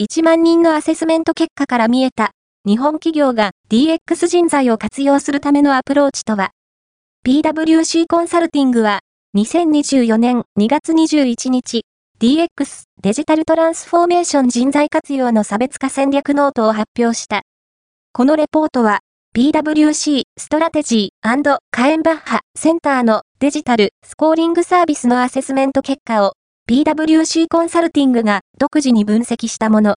1万人のアセスメント結果から見えた、日本企業が DX 人材を活用するためのアプローチとは、PWC コンサルティングは、2024年2月21日、DX デジタルトランスフォーメーション人材活用の差別化戦略ノートを発表した。このレポートは、PWC ストラテジーカエンバッハセンターのデジタルスコーリングサービスのアセスメント結果を PWC コンサルティングが独自に分析したもの。